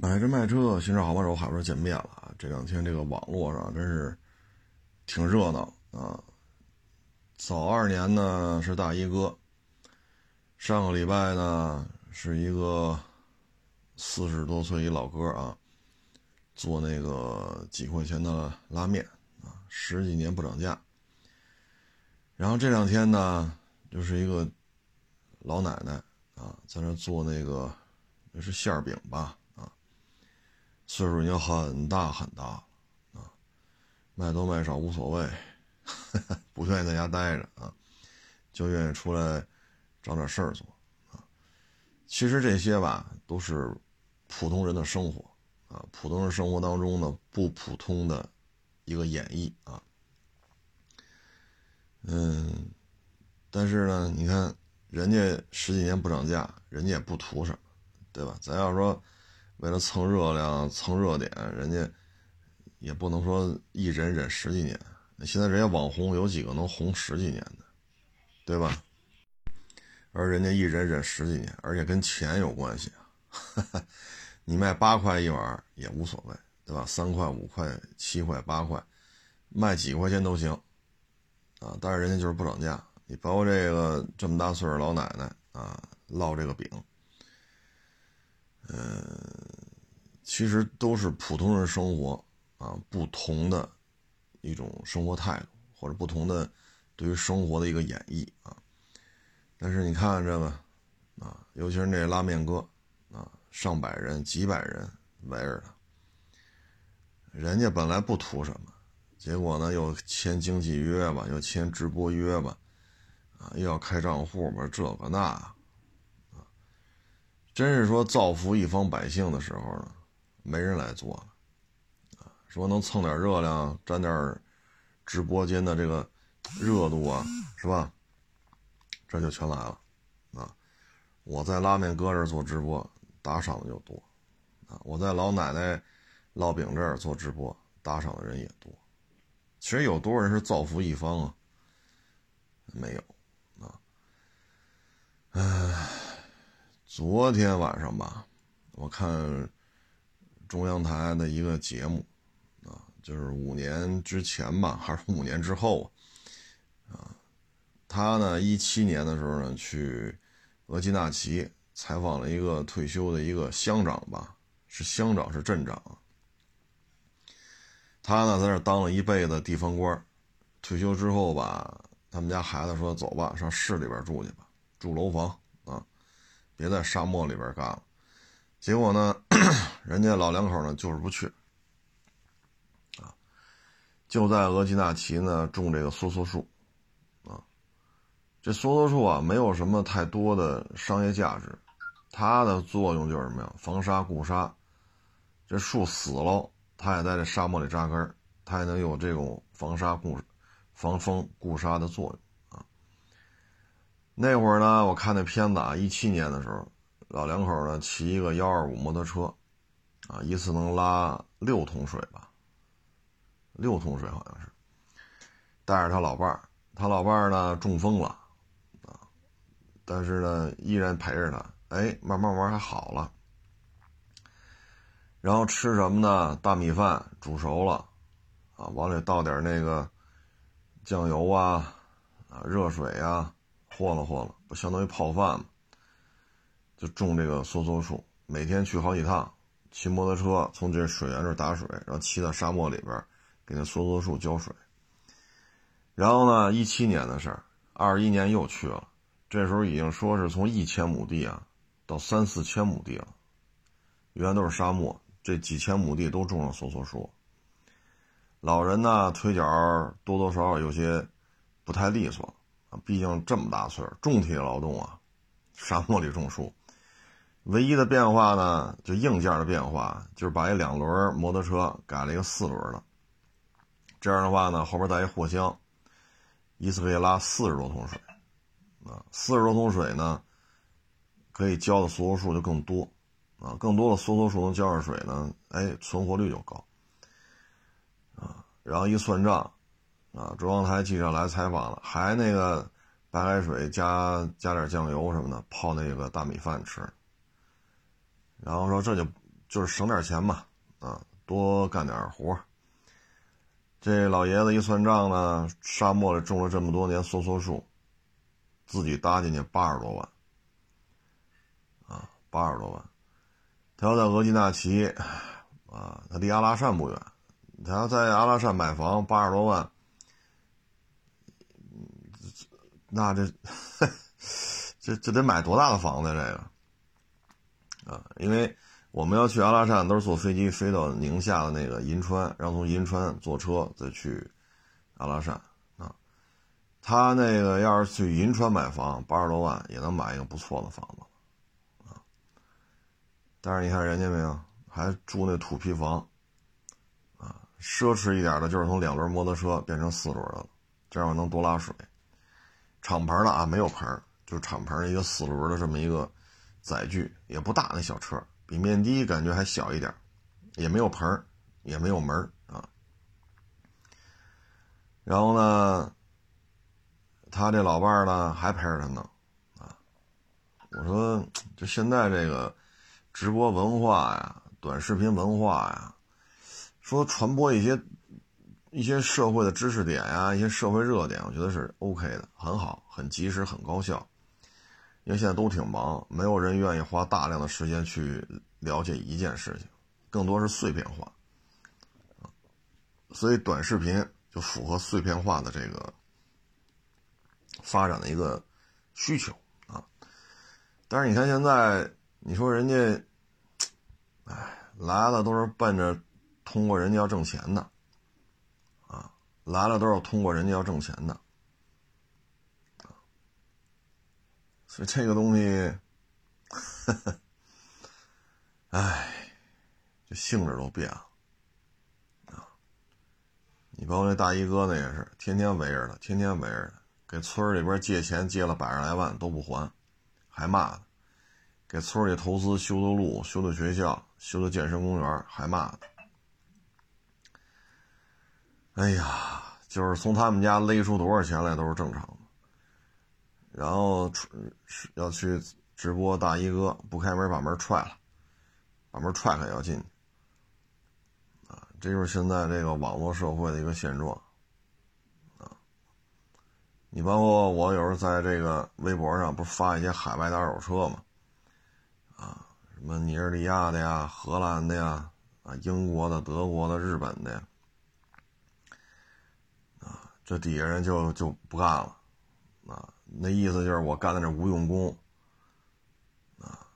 买车卖车，新车好帮手，海波见面了啊！这两天这个网络上真是挺热闹啊。早二年呢是大衣哥，上个礼拜呢是一个四十多岁一老哥啊，做那个几块钱的拉面啊，十几年不涨价。然后这两天呢，就是一个老奶奶啊，在那做那个那是馅饼吧。岁数已经很大很大了啊，卖多卖少无所谓，不愿意在家待着啊，就愿意出来找点事儿做啊。其实这些吧都是普通人的生活啊，普通人生活当中的不普通的一个演绎啊。嗯，但是呢，你看人家十几年不涨价，人家也不图什么，对吧？咱要说。为了蹭热量、蹭热点，人家也不能说一忍忍十几年。现在人家网红有几个能红十几年的，对吧？而人家一忍忍十几年，而且跟钱有关系啊。你卖八块一碗也无所谓，对吧？三块、五块、七块、八块，卖几块钱都行啊。但是人家就是不涨价。你包括这个这么大岁数老奶奶啊，烙这个饼。嗯，其实都是普通人生活啊，不同的一种生活态度，或者不同的对于生活的一个演绎啊。但是你看看这个啊，尤其是那拉面哥啊，上百人、几百人围着他，人家本来不图什么，结果呢又签经纪约吧，又签直播约吧，啊，又要开账户吧，这个那。真是说造福一方百姓的时候呢，没人来做了，啊，说能蹭点热量，沾点直播间的这个热度啊，是吧？这就全来了，啊，我在拉面哥这做直播，打赏的就多，啊，我在老奶奶烙饼这儿做直播，打赏的人也多。其实有多少人是造福一方啊？没有，啊，唉。昨天晚上吧，我看中央台的一个节目，啊，就是五年之前吧，还是五年之后，啊，他呢一七年的时候呢去额济纳旗采访了一个退休的一个乡长吧，是乡长是镇长，他呢在那当了一辈子地方官，退休之后吧，他们家孩子说走吧，上市里边住去吧，住楼房。别在沙漠里边干了，结果呢，人家老两口呢就是不去，啊，就在额济纳旗呢种这个梭梭树，啊，这梭梭树啊没有什么太多的商业价值，它的作用就是什么呀？防沙固沙，这树死了，它也在这沙漠里扎根，它也能有这种防沙固、防风固沙的作用。那会儿呢，我看那片子啊，一七年的时候，老两口呢骑一个幺二五摩托车，啊，一次能拉六桶水吧，六桶水好像是，带着他老伴儿，他老伴儿呢中风了，啊，但是呢依然陪着他，哎，慢慢慢还好了，然后吃什么呢？大米饭煮熟了，啊，往里倒点那个酱油啊，啊，热水啊。和了和了，不相当于泡饭吗？就种这个梭梭树，每天去好几趟，骑摩托车从这水源这打水，然后骑到沙漠里边给那梭梭树浇水。然后呢，一七年的事儿，二一年又去了，这时候已经说是从一千亩地啊到三四千亩地了，原来都是沙漠，这几千亩地都种上梭梭树。老人呢，腿脚多多少少有些不太利索。啊，毕竟这么大岁数，重体力劳动啊，沙漠里种树，唯一的变化呢，就硬件的变化，就是把一两轮摩托车改了一个四轮的，这样的话呢，后边带一货箱，一次可以拉四十多桶水，啊，四十多桶水呢，可以浇的梭梭树就更多，啊，更多的梭梭树能浇上水呢，哎，存活率就高，啊，然后一算账。啊，中央台记者来采访了，还那个白开水加加点酱油什么的泡那个大米饭吃，然后说这就就是省点钱嘛，啊，多干点活。这老爷子一算账呢，沙漠里种了这么多年梭梭树，自己搭进去八十多万，啊，八十多万。他要在额济纳旗，啊，他离阿拉善不远，他要在阿拉善买房八十多万，那这这这得买多大的房子？这个啊，因为。我们要去阿拉善，都是坐飞机飞到宁夏的那个银川，然后从银川坐车再去阿拉善啊。他那个要是去银川买房，八十多万也能买一个不错的房子啊。但是你看人家没有，还住那土坯房啊。奢侈一点的就是从两轮摩托车变成四轮的了，这样能多拉水。敞篷的啊，没有盆就是敞篷一个四轮的这么一个载具，也不大那小车。比面的感觉还小一点，也没有盆，也没有门啊。然后呢，他这老伴呢还陪着他呢，啊。我说，就现在这个直播文化呀，短视频文化呀，说传播一些一些社会的知识点呀，一些社会热点，我觉得是 OK 的，很好，很及时，很高效。因为现在都挺忙，没有人愿意花大量的时间去了解一件事情，更多是碎片化，所以短视频就符合碎片化的这个发展的一个需求啊。但是你看现在，你说人家，哎，来了都是奔着通过人家要挣钱的，来了都是通过人家要挣钱的。所以这个东西，哎，这性质都变了啊！你包括那大衣哥那也是，天天围着他，天天围着他，给村里边借钱借了百十来万都不还，还骂他；给村里投资修的路、修的学校、修的健身公园，还骂他。哎呀，就是从他们家勒出多少钱来都是正常的。然后要去直播，大衣哥不开门，把门踹了，把门踹开要进，啊，这就是现在这个网络社会的一个现状，啊，你包括我有时候在这个微博上不是发一些海外的二手车嘛，啊，什么尼日利亚的呀、荷兰的呀、啊英国的、德国的、日本的，呀，这底下人就就不干了，啊。那意思就是我干的这无用功，啊，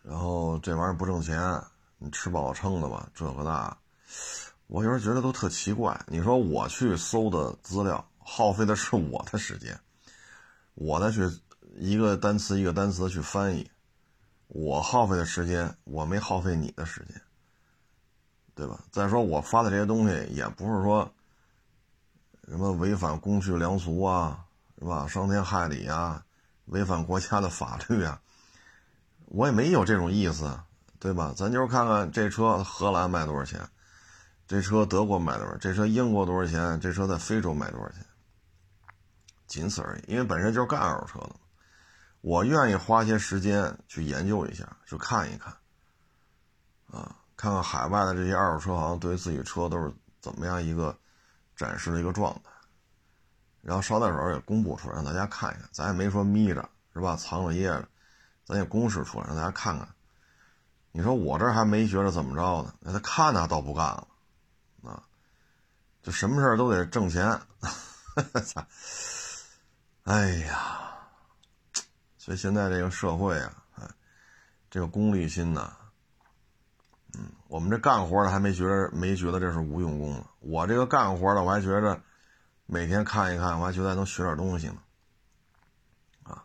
然后这玩意儿不挣钱，你吃饱了撑的吧？这个那，我有时候觉得都特奇怪。你说我去搜的资料，耗费的是我的时间，我再去一个单词一个单词去翻译，我耗费的时间，我没耗费你的时间，对吧？再说我发的这些东西，也不是说什么违反公序良俗啊。是吧？伤天害理呀，违反国家的法律啊！我也没有这种意思，对吧？咱就是看看这车荷兰卖多少钱，这车德国卖多少，这车英国多少钱，这车在非洲卖多少钱，仅此而已。因为本身就是干二手车的，我愿意花些时间去研究一下，去看一看，啊，看看海外的这些二手车行对自己车都是怎么样一个展示了一个状态。然后捎带手也公布出来，让大家看一看。咱也没说眯着，是吧？藏着掖着，咱也公示出来，让大家看看。你说我这还没觉得怎么着呢，那他看他倒不干了，啊，就什么事都得挣钱。哈哈哈哎呀，所以现在这个社会啊，哎，这个功利心呐，嗯，我们这干活的还没觉得没觉得这是无用功呢。我这个干活的，我还觉着。每天看一看，我还觉得还能学点东西呢，啊，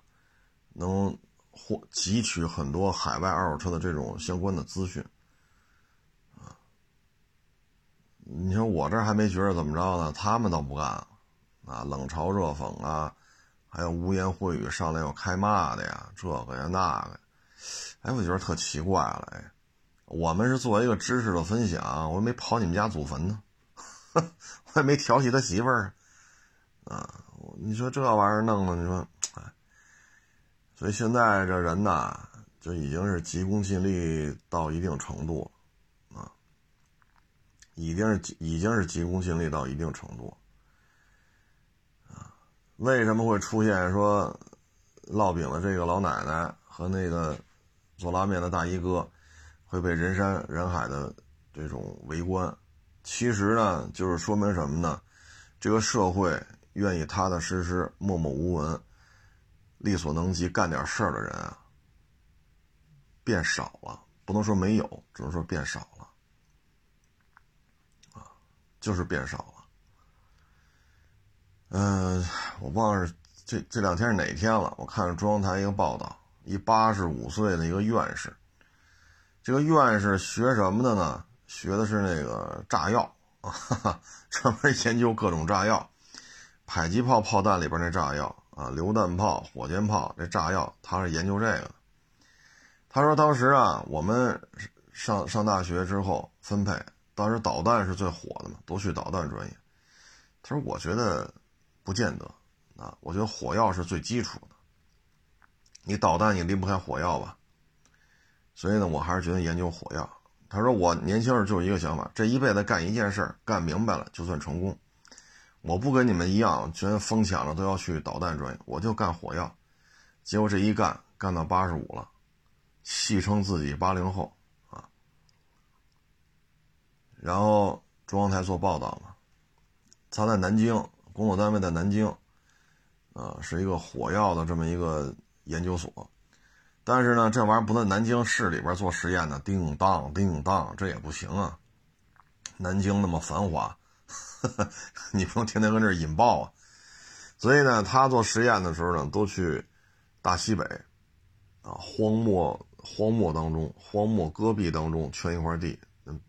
能获汲取很多海外二手车的这种相关的资讯，啊，你说我这还没觉得怎么着呢，他们倒不干了，啊，冷嘲热讽啊，还有污言秽语上来要开骂的呀，这个呀那个，哎，我觉得特奇怪了，哎，我们是作为一个知识的分享，我又没跑你们家祖坟呢，我也没调戏他媳妇儿。啊，你说这玩意儿弄的，你说，哎，所以现在这人呐，就已经是急功近利到一定程度啊，已经是已经是急功近利到一定程度啊。为什么会出现说烙饼的这个老奶奶和那个做拉面的大衣哥会被人山人海的这种围观？其实呢，就是说明什么呢？这个社会愿意踏踏实实、默默无闻、力所能及干点事儿的人啊。变少了，不能说没有，只能说变少了，啊，就是变少了。嗯，我忘了这这两天是哪天了。我看中央台一个报道，一八十五岁的一个院士，这个院士学什么的呢？学的是那个炸药 啊，专门研究各种炸药，迫击炮炮弹里边那炸药啊，榴弹炮、火箭炮这炸药，他是研究这个。他说：“当时啊，我们上上大学之后分配，当时导弹是最火的嘛，都去导弹专业。他说：‘我觉得不见得啊，我觉得火药是最基础的。你导弹你离不开火药吧？所以呢，我还是觉得研究火药。’他说：‘我年轻时就一个想法，这一辈子干一件事干明白了就算成功。我不跟你们一样，全疯抢了都要去导弹专业，我就干火药。结果这一干，干到八十五了。’”戏称自己八零后啊，然后中央台做报道嘛，他在南京工作单位在南京，啊，是一个火药的这么一个研究所，但是呢，这玩意儿不在南京市里边做实验呢，叮当叮当，这也不行啊。南京那么繁华，你不能天天跟这儿引爆啊。所以呢，他做实验的时候呢，都去大西北啊，荒漠。荒漠当中，荒漠戈壁当中圈一块地，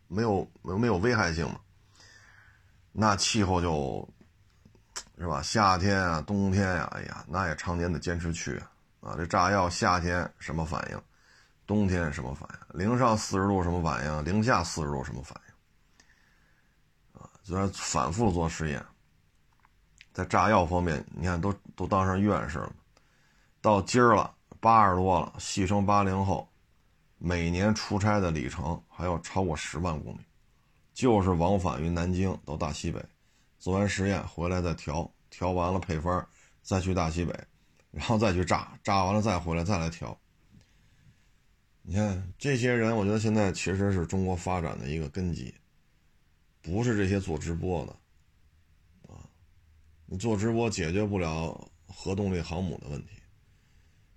没有没有危害性嘛？那气候就，是吧？夏天啊，冬天呀，哎呀，那也常年得坚持去啊。啊这炸药夏天什么反应？冬天什么反应？零上四十度什么反应？零下四十度什么反应？啊，就是反复做实验。在炸药方面，你看都都当上院士了，到今儿了。八十多了，戏称八零后，每年出差的里程还要超过十万公里，就是往返于南京到大西北，做完实验回来再调，调完了配方，再去大西北，然后再去炸，炸完了再回来再来调。你看这些人，我觉得现在其实是中国发展的一个根基，不是这些做直播的，啊，你做直播解决不了核动力航母的问题。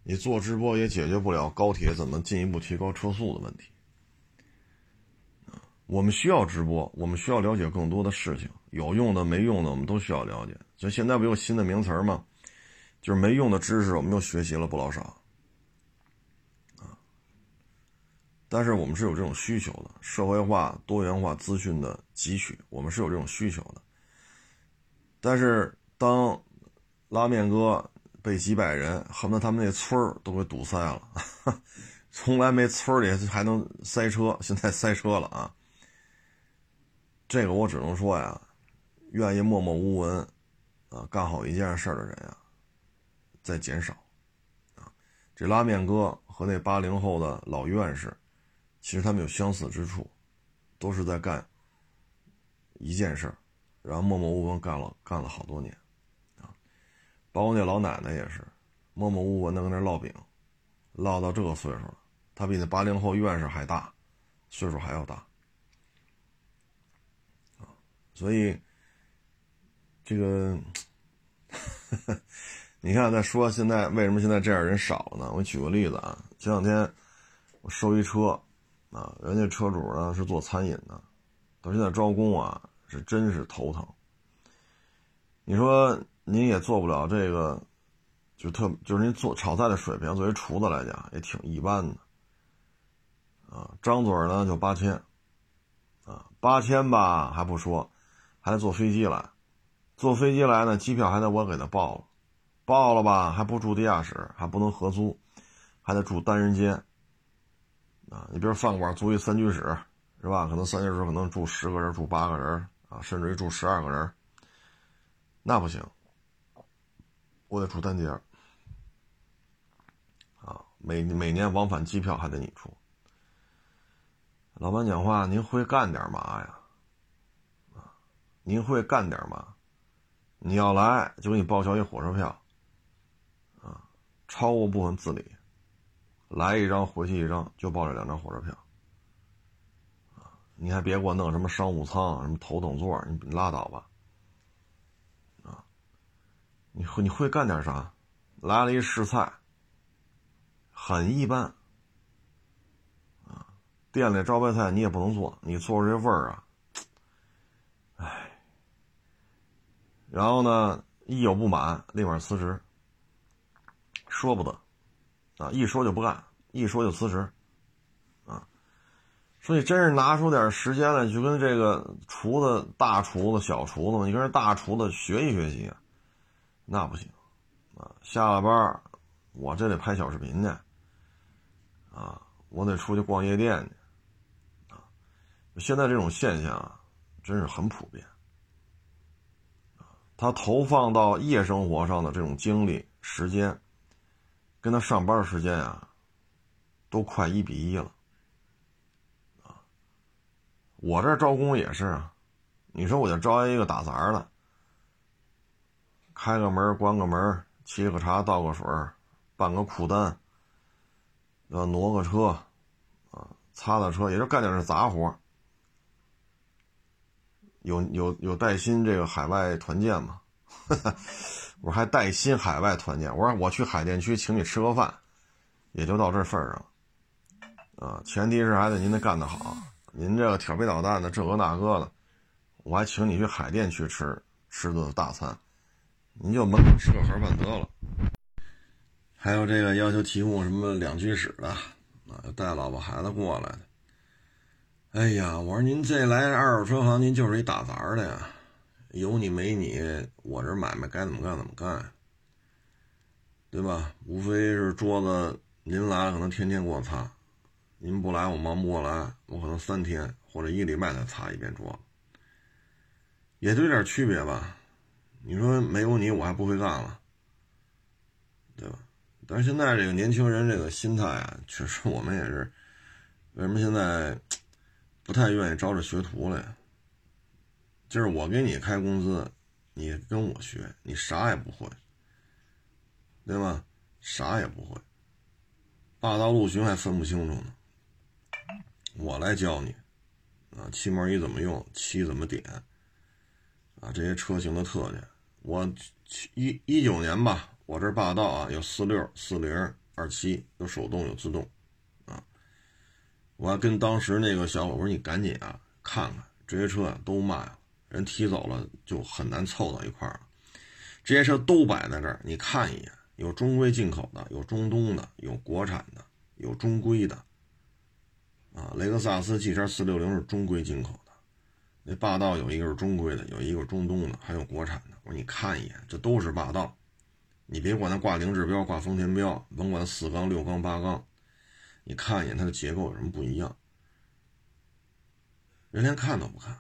你做直播也解决不了高铁怎么进一步提高车速的问题，我们需要直播，我们需要了解更多的事情，有用的、没用的，我们都需要了解。所以现在不有新的名词吗？就是没用的知识，我们又学习了不老少。啊，但是我们是有这种需求的，社会化、多元化资讯的汲取，我们是有这种需求的。但是当拉面哥。被几百人恨不得他们那村儿都给堵塞了，从来没村里还能塞车，现在塞车了啊！这个我只能说呀，愿意默默无闻啊干好一件事的人呀，在减少啊。这拉面哥和那八零后的老院士，其实他们有相似之处，都是在干一件事然后默默无闻干了干了好多年。啊包括那老奶奶也是，默默无闻的跟那烙饼，烙到这个岁数了，他比那八零后院士还大，岁数还要大，啊，所以这个，你看再说现在为什么现在这样人少呢？我举个例子啊，前两天我收一车，啊，人家车主呢是做餐饮的，到现在招工啊是真是头疼，你说。您也做不了这个，就特就是您做炒菜的水平，作为厨子来讲也挺一般的，啊，张嘴呢就八千，啊，八千吧还不说，还得坐飞机来，坐飞机来呢，机票还得我给他报了，报了吧还不住地下室，还不能合租，还得住单人间，啊，你比如饭馆租一三居室，是吧？可能三居室可能住十个人，住八个人，啊，甚至于住十二个人，那不行。我得住单间啊，每每年往返机票还得你出。老板讲话，您会干点嘛呀？啊，您会干点嘛？你要来就给你报销一火车票，超过部分自理，来一张回去一张，就报这两张火车票，你还别给我弄什么商务舱、什么头等座，你拉倒吧，啊，你会你会干点啥？来了一试菜，很一般，啊，店里招牌菜你也不能做，你做出这味儿啊。然后呢，一有不满，立马辞职。说不得，啊，一说就不干，一说就辞职，啊，所以真是拿出点时间来，就跟这个厨子、大厨子、小厨子，你跟人大厨子学习学习，那不行，啊，下了班，我这得拍小视频去，啊，我得出去逛夜店去，啊，现在这种现象啊，真是很普遍。他投放到夜生活上的这种精力、时间，跟他上班时间啊，都快一比一了。啊，我这招工也是啊，你说我就招一个打杂的，开个门、关个门、沏个茶、倒个水、办个库单，要挪个车，啊，擦擦车，也就干点这杂活。有有有带薪这个海外团建吗？我说还带薪海外团建。我说我去海淀区请你吃个饭，也就到这份儿上啊，前提是还得您得干得好，您这个调皮捣蛋的这个那个的，我还请你去海淀区吃吃顿大餐，您就门口吃个盒饭得了。还有这个要求提供什么两居室的啊，带老婆孩子过来的。哎呀，我说您这来二手车行，您就是一打杂的呀，有你没你，我这买卖该怎么干怎么干，对吧？无非是桌子您来了可能天天给我擦，您不来我忙不过来，我可能三天或者一礼拜才擦一遍桌子，也就有点区别吧。你说没有你我还不会干了，对吧？但是现在这个年轻人这个心态啊，确实我们也是，为什么现在？不太愿意招着学徒了呀，就是我给你开工资，你跟我学，你啥也不会，对吧？啥也不会，霸道陆巡还分不清楚呢，我来教你，啊，气门仪怎么用，漆怎么点，啊，这些车型的特点，我一一九年吧，我这霸道啊，有四六、四零、二七，有手动有自动啊。我还跟当时那个小伙我说：“你赶紧啊，看看这些车都卖了，人提走了，就很难凑到一块儿了。这些车都摆在这儿，你看一眼，有中规进口的，有中东的，有国产的，有中规的。啊，雷克萨斯 GX 四六零是中规进口的，那霸道有一个是中规的，有一个是中东的，还有国产的。我说你看一眼，这都是霸道，你别管它挂凌志标、挂丰田标，甭管四缸、六缸、八缸。”你看一眼它的结构有什么不一样？人连看都不看，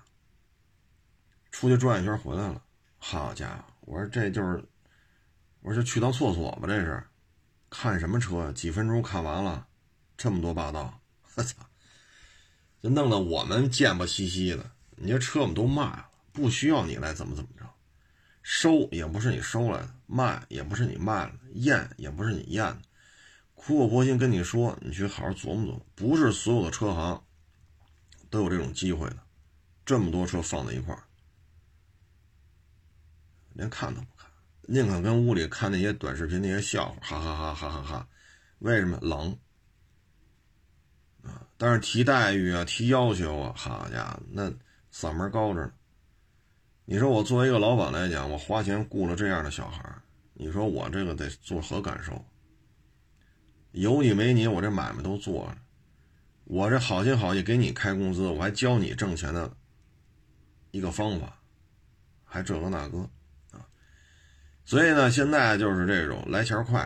出去转一圈回来了。好家伙，我说这就是，我说去趟厕所吧，这是，看什么车？几分钟看完了，这么多霸道，我操！就弄得我们贱不兮兮的。你这车我们都卖了，不需要你来怎么怎么着，收也不是你收来的，卖也不是你卖了，验也不是你验的。苦口婆心跟你说，你去好好琢磨琢磨，不是所有的车行都有这种机会的。这么多车放在一块儿，连看都不看，宁可跟屋里看那些短视频那些笑话，哈哈哈哈哈哈。为什么冷啊？但是提待遇啊，提要求啊，好家伙，那嗓门高着呢。你说我作为一个老板来讲，我花钱雇了这样的小孩你说我这个得作何感受？有你没你，我这买卖都做了。我这好心好意给你开工资，我还教你挣钱的一个方法，还这个那个。所以呢，现在就是这种来钱快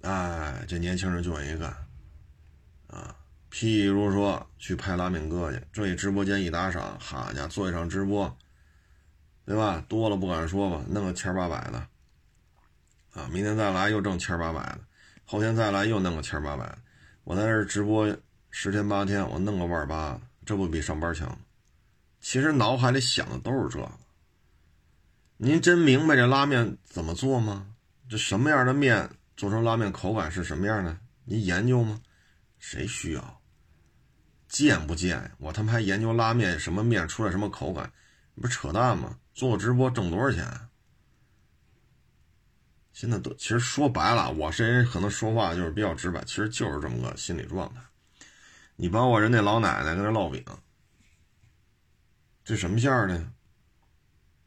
的，哎，这年轻人就愿意干啊。譬如说去拍拉面哥去，这一直播间一打赏，好家伙，做一场直播，对吧？多了不敢说吧，弄个千八百的啊，明天再来又挣千八百的。后天再来又弄个千八百的，我在这直播十天八天，我弄个万八，这不比上班强？其实脑海里想的都是这。您真明白这拉面怎么做吗？这什么样的面做成拉面口感是什么样的？您研究吗？谁需要？贱不贱？我他妈还研究拉面什么面出来什么口感？不扯淡吗？做直播挣多少钱？现在都其实说白了，我这人可能说话就是比较直白，其实就是这么个心理状态。你包括人那老奶奶跟那烙饼，这什么馅儿的？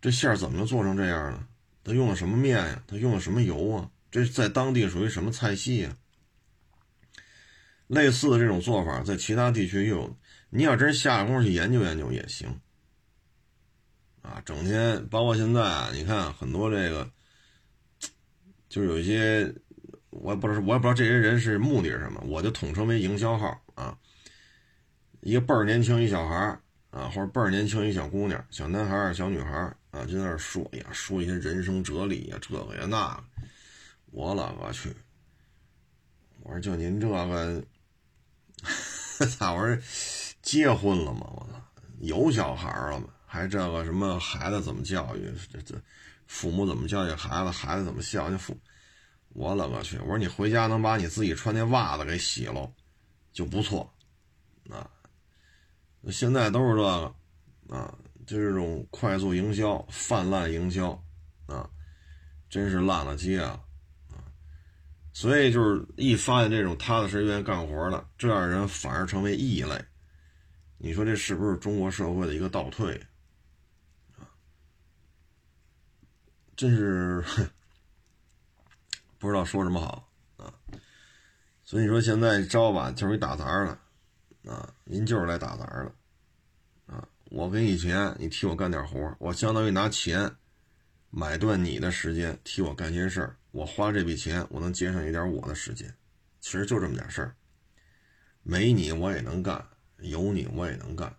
这馅儿怎么做成这样的？他用的什么面呀？他用的什么油啊？这在当地属于什么菜系呀？类似的这种做法，在其他地区又有。你要真下功夫去研究研究也行。啊，整天包括现在啊，你看很多这个，就有一些，我也不知道，我也不知道这些人是目的是什么，我就统称为营销号啊。一个倍儿年轻一小孩啊，或者倍儿年轻一小姑娘、小男孩小女孩啊，就在那说呀，说一些人生哲理呀，这个呀那个。我勒个去！我说就您这个，咋我说结婚了吗？我操，有小孩了吗？还这个什么孩子怎么教育？这这父母怎么教育孩子？孩子怎么孝敬父？我勒个去！我说你回家能把你自己穿那袜子给洗了，就不错。啊，现在都是这个啊，就这种快速营销、泛滥营销啊，真是烂了街啊！啊，所以就是一发现这种踏踏实实愿意干活的这样人，反而成为异类。你说这是不是中国社会的一个倒退？真是不知道说什么好啊！所以你说现在招吧，就是一打杂的啊，您就是来打杂的。我给你钱，你替我干点活，我相当于拿钱买断你的时间，替我干些事儿。我花这笔钱，我能节省一点我的时间。其实就这么点事儿，没你我也能干，有你我也能干。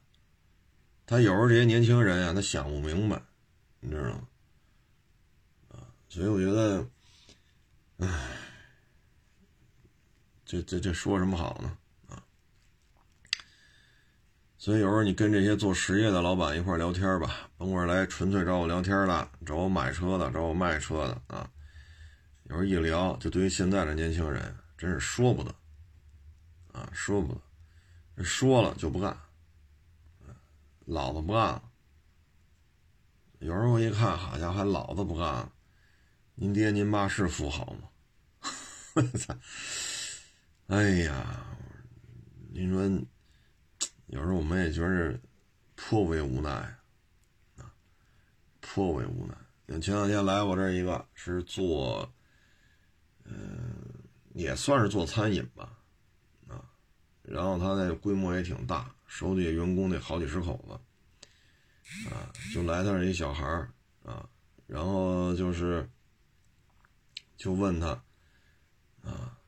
他有时候这些年轻人啊，他想不明白，你知道吗？所以我觉得，唉，这这这说什么好呢？所以有时候你跟这些做实业的老板一块聊天吧，甭管来纯粹找我聊天的，找我买车的，找我卖车的啊，有时候一聊，就对于现在的年轻人，真是说不得，啊，说不得，说了就不干，老子不干了。有时候我一看，好家伙，还老子不干了。您爹您妈是富豪吗？我操！哎呀，您说，有时候我们也觉得颇为无奈啊，颇为无奈。前两天来我这一个是做，嗯，也算是做餐饮吧，啊，然后他那规模也挺大，手底下员工得好几十口子，啊，就来他这一小孩啊，然后就是。就问他，啊，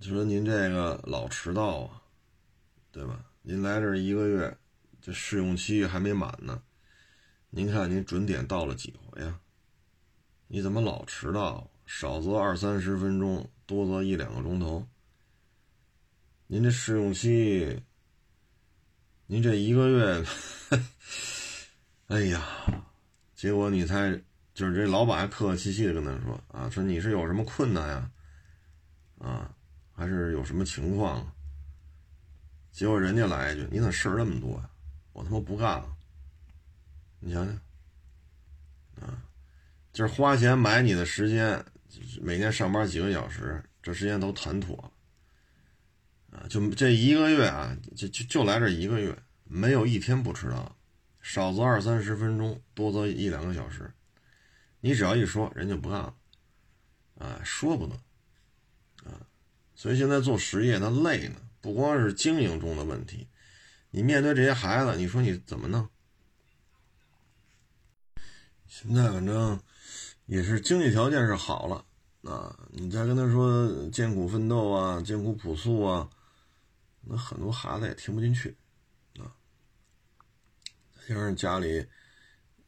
就说您这个老迟到啊，对吧？您来这一个月，这试用期还没满呢，您看您准点到了几回呀？你怎么老迟到？少则二三十分钟，多则一两个钟头。您这试用期，您这一个月，哎呀，结果你才。就是这老板还客客气气的跟他说啊，说你是有什么困难呀，啊，还是有什么情况？结果人家来一句：“你咋事儿那么多呀？我他妈不干了！”你想想，啊，就是花钱买你的时间，每天上班几个小时，这时间都谈妥了，啊，就这一个月啊，就就就来这一个月，没有一天不迟到，少则二三十分钟，多则一两个小时。你只要一说，人就不干了，啊，说不得，啊，所以现在做实业，它累呢，不光是经营中的问题，你面对这些孩子，你说你怎么弄？现在反正也是经济条件是好了，啊，你再跟他说艰苦奋斗啊，艰苦朴素啊，那很多孩子也听不进去，啊，加上家里。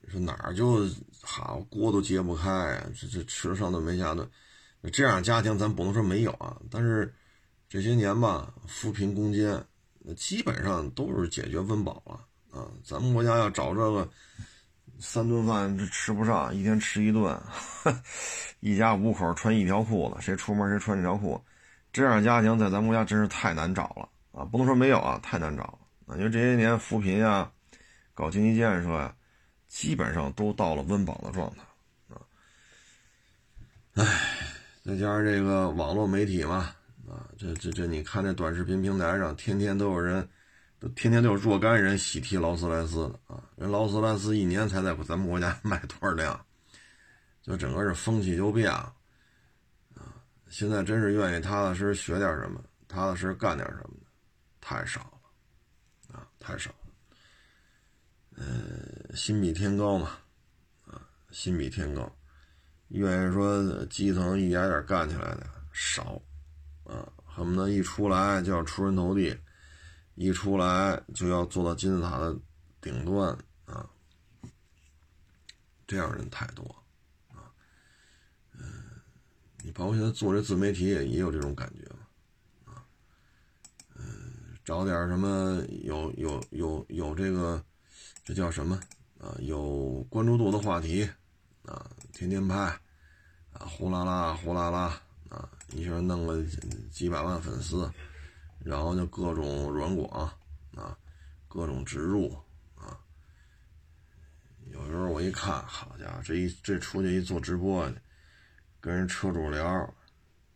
说哪儿就好锅都揭不开，这这吃上顿没下顿，这样家庭咱不能说没有啊，但是这些年吧，扶贫攻坚，基本上都是解决温饱了啊。咱们国家要找这个三顿饭吃不上，一天吃一顿，一家五口穿一条裤子，谁出门谁穿这条裤，这样的家庭在咱们国家真是太难找了啊！不能说没有啊，太难找了啊。因为这些年扶贫呀，搞经济建设呀，基本上都到了温饱的状态啊。唉。再加上这个网络媒体嘛，啊，这这这，你看这短视频平台上，天天都有人，都天天都有若干人喜提劳斯莱斯的啊，人劳斯莱斯一年才在咱们国家 卖多少辆，就整个这风气就变了，啊，现在真是愿意踏踏实实学点什么，踏踏实实干点什么的，太少了，啊，太少了，嗯，心比天高嘛，啊，心比天高。愿意说基层一点点干起来的少，啊，恨不得一出来就要出人头地，一出来就要做到金字塔的顶端啊，这样人太多，啊，嗯，你包括现在做这自媒体也也有这种感觉嘛，啊，嗯，找点什么有有有有这个，这叫什么啊？有关注度的话题。啊，天天拍，啊，呼啦啦，呼啦啦，啊，一下弄个几百万粉丝，然后就各种软广，啊，各种植入，啊，有时候我一看，好家伙，这一这出去一做直播，跟人车主聊，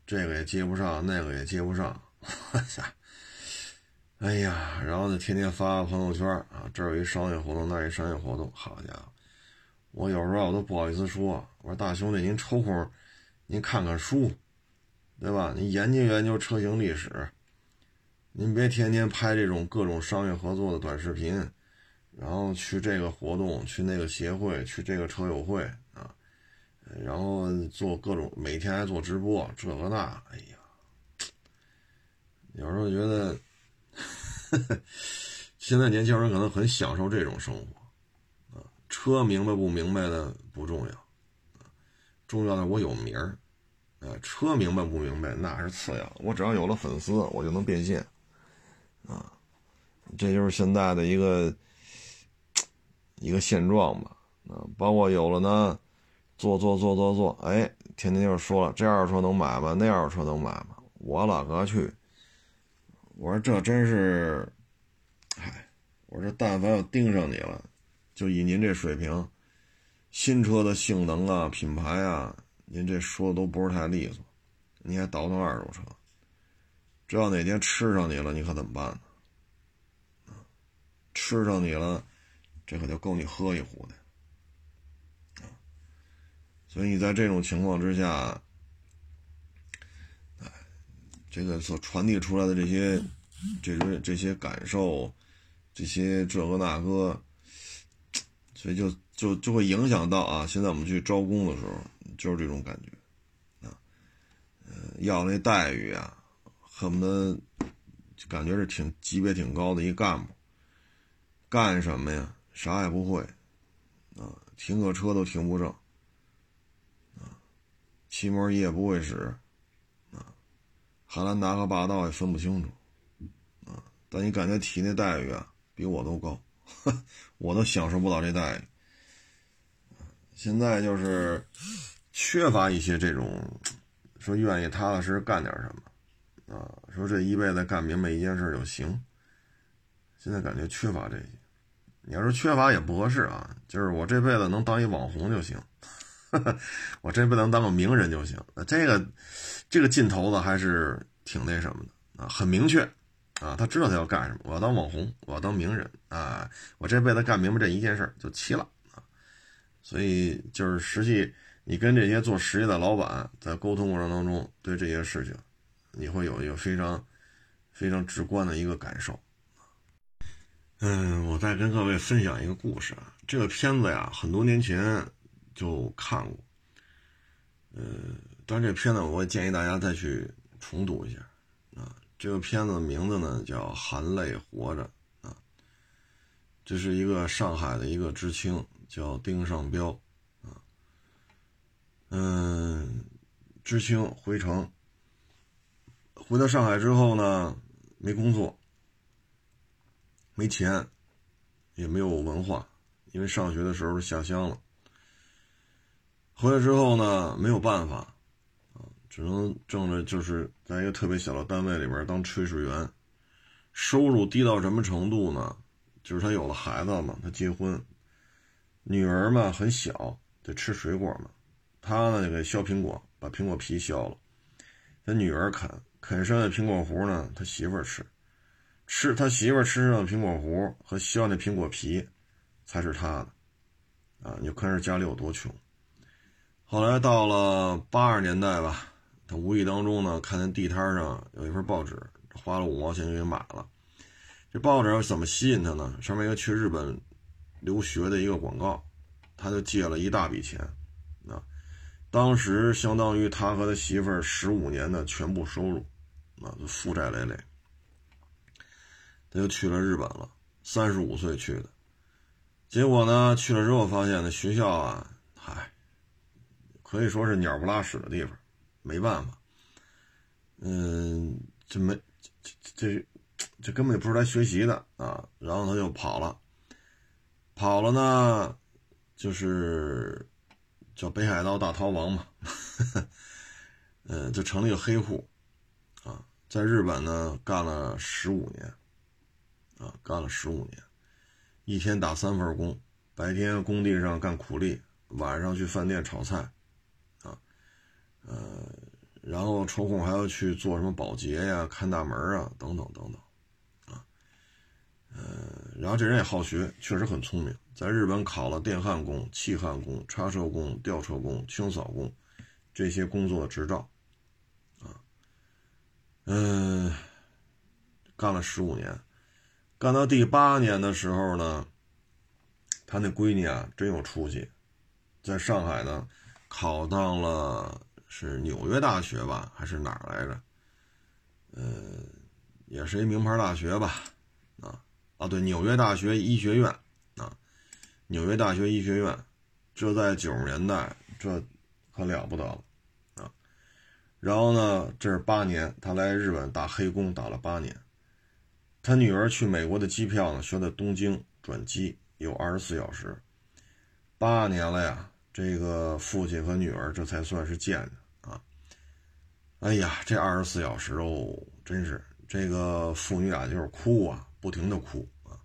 这个也接不上，那个也接不上，我操哎呀，然后呢，天天发朋友圈，啊，这有一商业活动，那儿一商业活动，好家伙。我有时候我都不好意思说，我说大兄弟，您抽空，您看看书，对吧？你研究研究车型历史，您别天天拍这种各种商业合作的短视频，然后去这个活动，去那个协会，去这个车友会啊，然后做各种每天还做直播，这个那，哎呀，有时候觉得，现在年轻人可能很享受这种生活。啊车明白不明白的不重要，重要的我有名儿，呃，车明白不明白那是次要，我只要有了粉丝，我就能变现，啊，这就是现在的一个一个现状吧，啊，包括有了呢，做做做做做，哎，天天就说了，这二手车能买吗？那二手车能买吗？我勒个去！我说这真是，嗨，我说但凡要盯上你了。就以您这水平，新车的性能啊、品牌啊，您这说的都不是太利索，你还倒腾二手车，这要哪天吃上你了，你可怎么办呢？吃上你了，这可就够你喝一壶的。所以你在这种情况之下，这个所传递出来的这些、这些、这些感受，这些这个那个。所以就就就会影响到啊！现在我们去招工的时候，就是这种感觉，啊，呃，要那待遇啊，恨不得感觉是挺级别挺高的一干部，干什么呀？啥也不会，啊，停个车都停不正，啊，漆膜仪也不会使，啊，汉兰达和霸道也分不清楚，啊，但你感觉提那待遇啊，比我都高。我都享受不到这待遇。现在就是缺乏一些这种说愿意踏踏实实干点什么啊，说这一辈子干明白一件事就行。现在感觉缺乏这些。你要说缺乏也不合适啊，就是我这辈子能当一网红就行，我这辈子能当个名人就行。这个这个劲头子还是挺那什么的啊，很明确。啊，他知道他要干什么，我要当网红，我要当名人啊！我这辈子干明白这一件事就齐了啊！所以就是实际你跟这些做实业的老板在沟通过程当中，对这些事情，你会有一个非常非常直观的一个感受。嗯，我再跟各位分享一个故事啊，这个片子呀，很多年前就看过，呃，但这片子我也建议大家再去重读一下啊。这个片子的名字呢叫《含泪活着》啊，这是一个上海的一个知青，叫丁尚彪。嗯，知青回城，回到上海之后呢，没工作，没钱，也没有文化，因为上学的时候下乡了。回来之后呢，没有办法，啊，只能挣着就是在一个特别小的单位里边当炊事员，收入低到什么程度呢？就是他有了孩子嘛，他结婚，女儿嘛很小，得吃水果嘛，他呢就给削苹果，把苹果皮削了，他女儿啃，啃剩下的苹果核呢，他媳妇儿吃，吃他媳妇儿吃剩的苹果核和削那苹果皮，才是他的，啊，你就看这家里有多穷。后来到了八十年代吧，他无意当中呢，看见地摊上有一份报纸，花了五毛钱就给买了。这报纸怎么吸引他呢？上面一个去日本留学的一个广告，他就借了一大笔钱，当时相当于他和他媳妇儿十五年的全部收入，啊，负债累累。他就去了日本了，三十五岁去的，结果呢，去了之后发现那学校啊，嗨，可以说是鸟不拉屎的地方，没办法，嗯，这没这这。这根本就不是来学习的啊！然后他就跑了，跑了呢，就是叫北海道大逃亡嘛，嗯，就成了一个黑户啊，在日本呢干了十五年，啊，干了十五年，一天打三份工，白天工地上干苦力，晚上去饭店炒菜，啊，呃，然后抽空还要去做什么保洁呀、看大门啊，等等等等。啊呃，然后这人也好学，确实很聪明，在日本考了电焊工、气焊工、叉车工、吊车工、清扫工这些工作执照，啊，嗯，干了十五年，干到第八年的时候呢，他那闺女啊真有出息，在上海呢考到了是纽约大学吧，还是哪儿来着？呃，也是一名牌大学吧。啊，对，纽约大学医学院，啊，纽约大学医学院，这在九十年代，这可了不得了，啊，然后呢，这是八年，他来日本打黑工打了八年，他女儿去美国的机票呢，选在东京转机，有二十四小时，八年了呀，这个父亲和女儿这才算是见的啊，哎呀，这二十四小时哦，真是这个父女俩就是哭啊。不停的哭啊，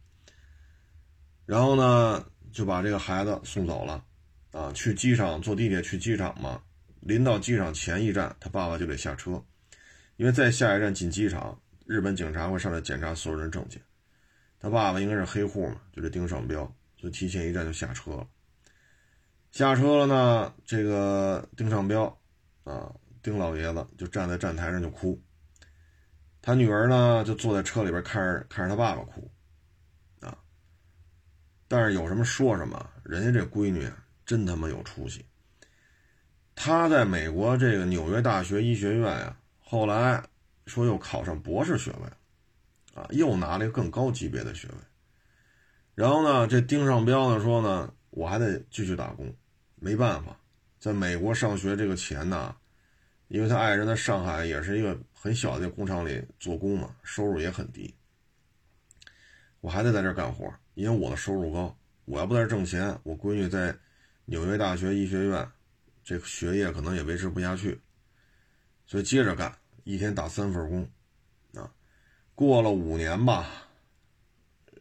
然后呢就把这个孩子送走了，啊，去机场坐地铁去机场嘛。临到机场前一站，他爸爸就得下车，因为在下一站进机场，日本警察会上来检查所有人证件。他爸爸应该是黑户嘛，就这丁尚彪，就提前一站就下车了。下车了呢，这个丁尚彪啊，丁老爷子就站在站台上就哭。他女儿呢，就坐在车里边看着看着他爸爸哭，啊，但是有什么说什么，人家这闺女真他妈有出息。她在美国这个纽约大学医学院呀，后来说又考上博士学位，啊，又拿了一个更高级别的学位。然后呢，这丁尚彪呢说呢，我还得继续打工，没办法，在美国上学这个钱呢，因为他爱人在上海也是一个。很小的工厂里做工嘛，收入也很低。我还得在这干活，因为我的收入高。我要不在这挣钱，我闺女在纽约大学医学院，这学业可能也维持不下去。所以接着干，一天打三份工，啊，过了五年吧，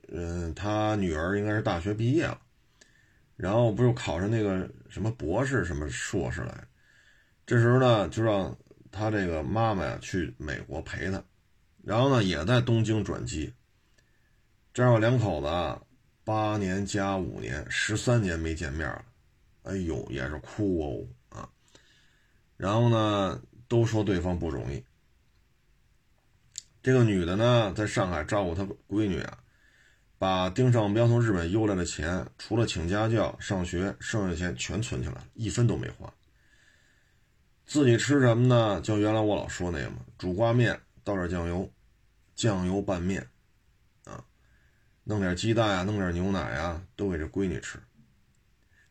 嗯，他女儿应该是大学毕业了，然后不就考上那个什么博士、什么硕士来，这时候呢，就让。他这个妈妈呀，去美国陪他，然后呢，也在东京转机。这样两口子啊八年加五年，十三年没见面了，哎呦，也是哭哦啊。然后呢，都说对方不容易。这个女的呢，在上海照顾她闺女啊，把丁尚彪从日本邮来的钱，除了请家教、上学，剩下钱全存起来了，一分都没花。自己吃什么呢？就原来我老说那个嘛，煮挂面，倒点酱油，酱油拌面，啊，弄点鸡蛋啊，弄点牛奶啊，都给这闺女吃。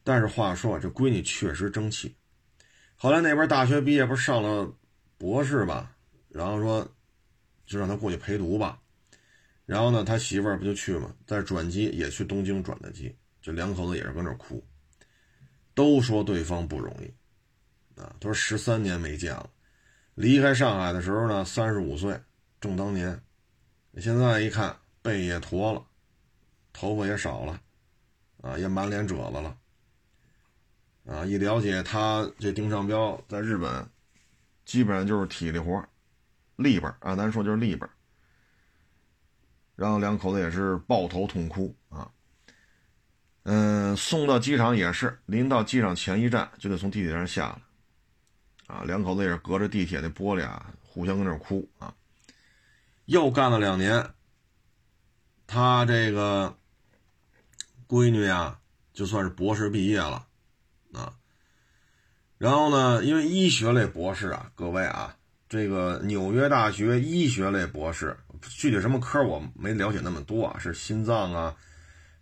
但是话说，这闺女确实争气，后来那边大学毕业不是上了博士吧，然后说就让他过去陪读吧。然后呢，他媳妇儿不就去吗？在转机也去东京转的机，这两口子也是搁那哭，都说对方不容易啊。他说十三年没见了，离开上海的时候呢，三十五岁，正当年。现在一看，背也驼了，头发也少了，啊，也满脸褶子了。啊，一了解他这丁尚彪在日本，基本上就是体力活，力本啊，咱说就是力本。然后两口子也是抱头痛哭啊。嗯，送到机场也是，临到机场前一站就得从地铁上下来，啊，两口子也是隔着地铁的玻璃啊，互相跟那哭啊。又干了两年，他这个闺女啊，就算是博士毕业了啊。然后呢，因为医学类博士啊，各位啊，这个纽约大学医学类博士，具体什么科我没了解那么多啊，是心脏啊，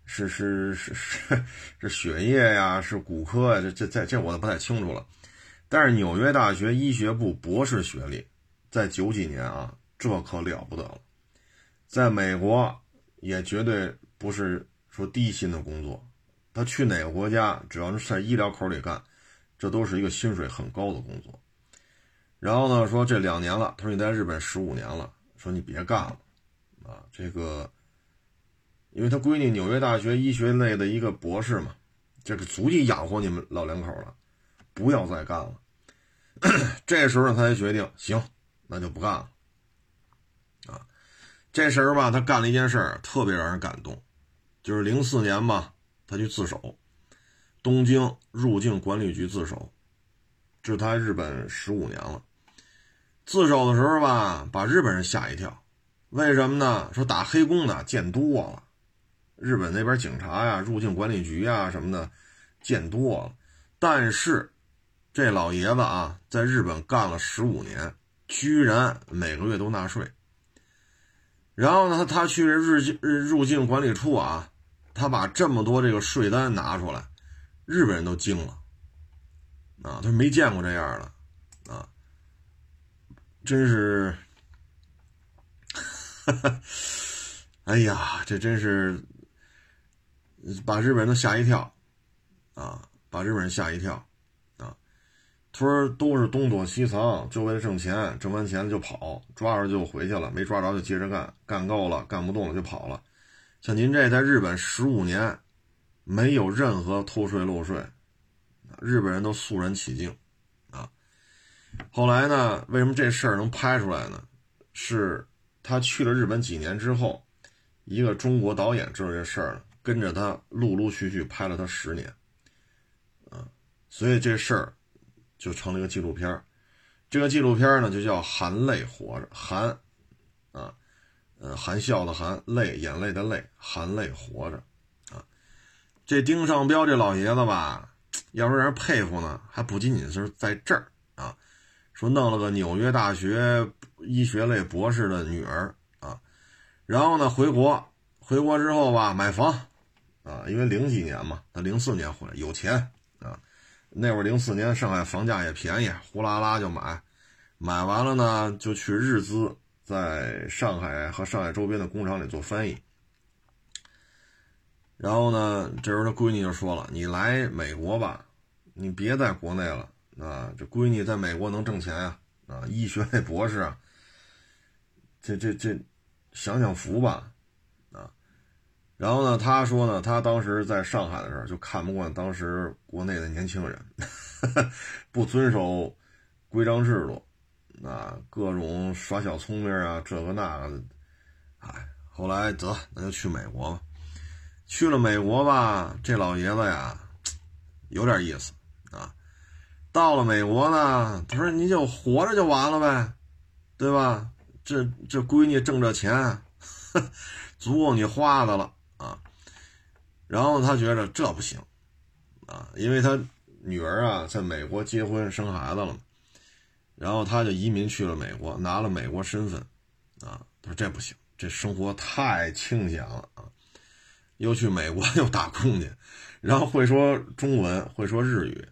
是是是是是血液呀，是骨科啊，这这这这我都不太清楚了。但是纽约大学医学部博士学历，在九几年啊。这可了不得了，在美国也绝对不是说低薪的工作。他去哪个国家，只要是在医疗口里干，这都是一个薪水很高的工作。然后呢，说这两年了，他说你在日本十五年了，说你别干了啊。这个，因为他闺女纽约大学医学类的一个博士嘛，这个足以养活你们老两口了，不要再干了。这时候他才决定，行，那就不干了。啊这时候吧，他干了一件事儿，特别让人感动，就是零四年吧，他去自首，东京入境管理局自首，这是他日本十五年了。自首的时候吧，把日本人吓一跳，为什么呢？说打黑工的见多了，日本那边警察呀、入境管理局呀什么的见多了，但是这老爷子啊，在日本干了十五年，居然每个月都纳税。然后呢，他去日日入境管理处啊，他把这么多这个税单拿出来，日本人都惊了，啊，他没见过这样的，啊，真是，哎呀，这真是把日本人都吓一跳，啊，把日本人吓一跳。他说：“都是东躲西藏，就为了挣钱，挣完钱就跑，抓着就回去了，没抓着就接着干，干够了，干不动了就跑了。像您这在日本十五年，没有任何偷税漏税，日本人都肃然起敬，啊。后来呢，为什么这事儿能拍出来呢？是他去了日本几年之后，一个中国导演知道这事儿了，跟着他陆陆续续拍了他十年，啊，所以这事儿。”就成了一个纪录片这个纪录片呢就叫“含泪活着”，含，啊，呃，含笑的含，泪，眼泪的泪，含泪活着，啊，这丁尚彪这老爷子吧，要说让人佩服呢，还不仅仅是在这儿啊，说弄了个纽约大学医学类博士的女儿啊，然后呢回国，回国之后吧买房，啊，因为零几年嘛，他零四年回来，有钱。那会儿零四年上海房价也便宜，呼啦啦就买，买完了呢就去日资，在上海和上海周边的工厂里做翻译。然后呢，这时候他闺女就说了：“你来美国吧，你别在国内了。啊，这闺女在美国能挣钱呀，啊，医学类博士啊，这这这，享享福吧。”然后呢，他说呢，他当时在上海的时候就看不惯当时国内的年轻人，不遵守规章制度，啊，各种耍小聪明啊，这个那个的，哎，后来得那就去美国吧。去了美国吧，这老爷子呀，有点意思啊。到了美国呢，他说你就活着就完了呗，对吧？这这闺女挣这钱，足够你花的了。啊，然后他觉得这不行，啊，因为他女儿啊在美国结婚生孩子了，然后他就移民去了美国，拿了美国身份，啊，他说这不行，这生活太清闲了啊，又去美国又打工去，然后会说中文，会说日语，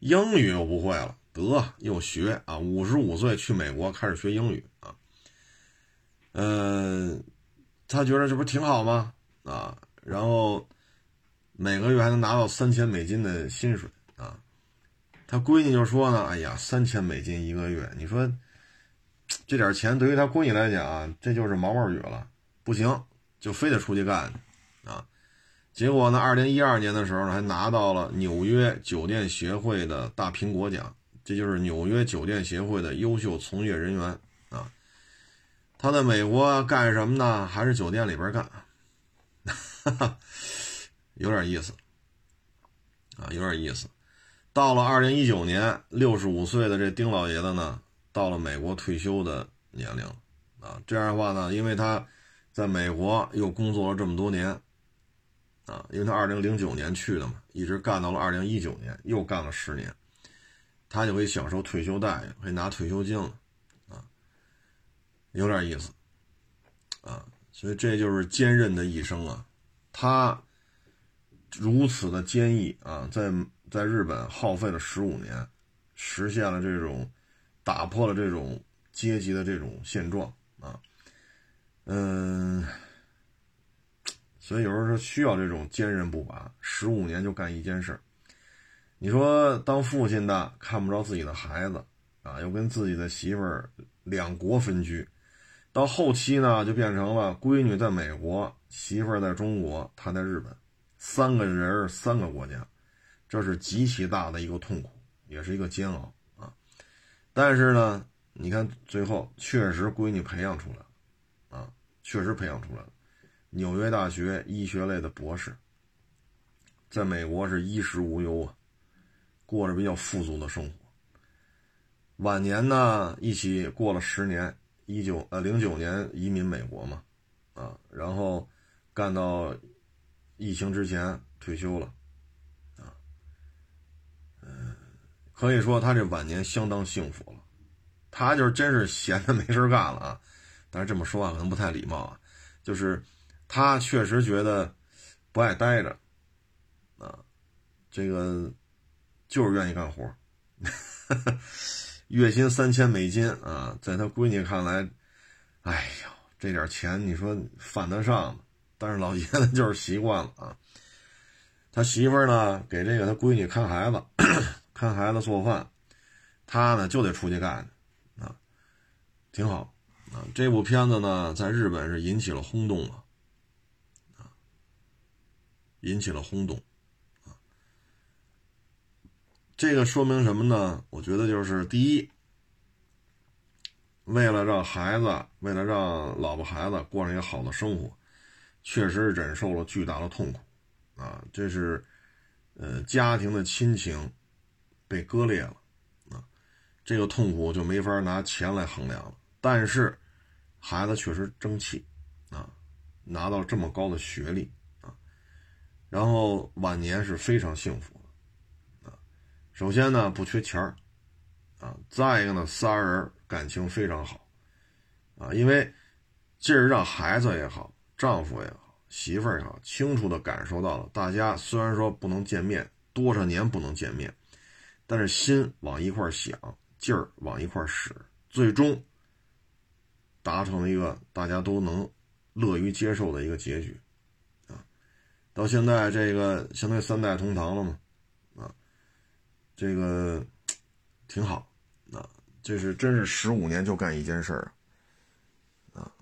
英语又不会了，得又学啊，五十五岁去美国开始学英语啊，嗯，他觉得这不挺好吗？啊，然后每个月还能拿到三千美金的薪水啊，他闺女就说呢，哎呀，三千美金一个月，你说这点钱对于他闺女来讲，这就是毛毛雨了，不行，就非得出去干啊。结果呢，二零一二年的时候，还拿到了纽约酒店协会的大苹果奖，这就是纽约酒店协会的优秀从业人员啊。他在美国干什么呢？还是酒店里边干，哈哈，有点意思啊，有点意思。到了二零一九年，六十五岁的这丁老爷子呢，到了美国退休的年龄啊。这样的话呢，因为他在美国又工作了这么多年。啊，因为他二零零九年去的嘛，一直干到了二零一九年，又干了十年，他就可以享受退休待遇，可以拿退休金了，啊，有点意思，啊，所以这就是坚韧的一生啊，他如此的坚毅啊，在在日本耗费了十五年，实现了这种打破了这种阶级的这种现状啊，嗯。所以有时候说需要这种坚韧不拔，十五年就干一件事儿。你说当父亲的看不着自己的孩子啊，又跟自己的媳妇儿两国分居，到后期呢就变成了闺女在美国，媳妇儿在中国，他在日本，三个人三个国家，这是极其大的一个痛苦，也是一个煎熬啊。但是呢，你看最后确实闺女培养出来了，啊，确实培养出来了。纽约大学医学类的博士，在美国是衣食无忧啊，过着比较富足的生活。晚年呢，一起过了十年，一九呃零九年移民美国嘛，啊，然后干到疫情之前退休了，啊，嗯，可以说他这晚年相当幸福了。他就是真是闲的没事干了啊，但是这么说话可能不太礼貌啊，就是。他确实觉得不爱待着，啊，这个就是愿意干活，月薪三千美金啊，在他闺女看来，哎呦，这点钱你说犯得上吗？但是老爷子就是习惯了啊。他媳妇呢，给这个他闺女看孩子，看孩子做饭，他呢就得出去干，啊，挺好啊。这部片子呢，在日本是引起了轰动啊。引起了轰动，这个说明什么呢？我觉得就是第一，为了让孩子，为了让老婆孩子过上一个好的生活，确实忍受了巨大的痛苦，啊，这是，呃，家庭的亲情被割裂了，啊，这个痛苦就没法拿钱来衡量了。但是，孩子确实争气，啊，拿到这么高的学历。啊然后晚年是非常幸福，首先呢不缺钱儿，啊，再一个呢仨人感情非常好，啊，因为这是让孩子也好，丈夫也好，媳妇儿也好，清楚的感受到了，大家虽然说不能见面，多少年不能见面，但是心往一块儿想，劲儿往一块儿使，最终达成了一个大家都能乐于接受的一个结局。啊到现在这个相当于三代同堂了嘛，这个挺好，啊，这是真是十五年就干一件事儿，啊，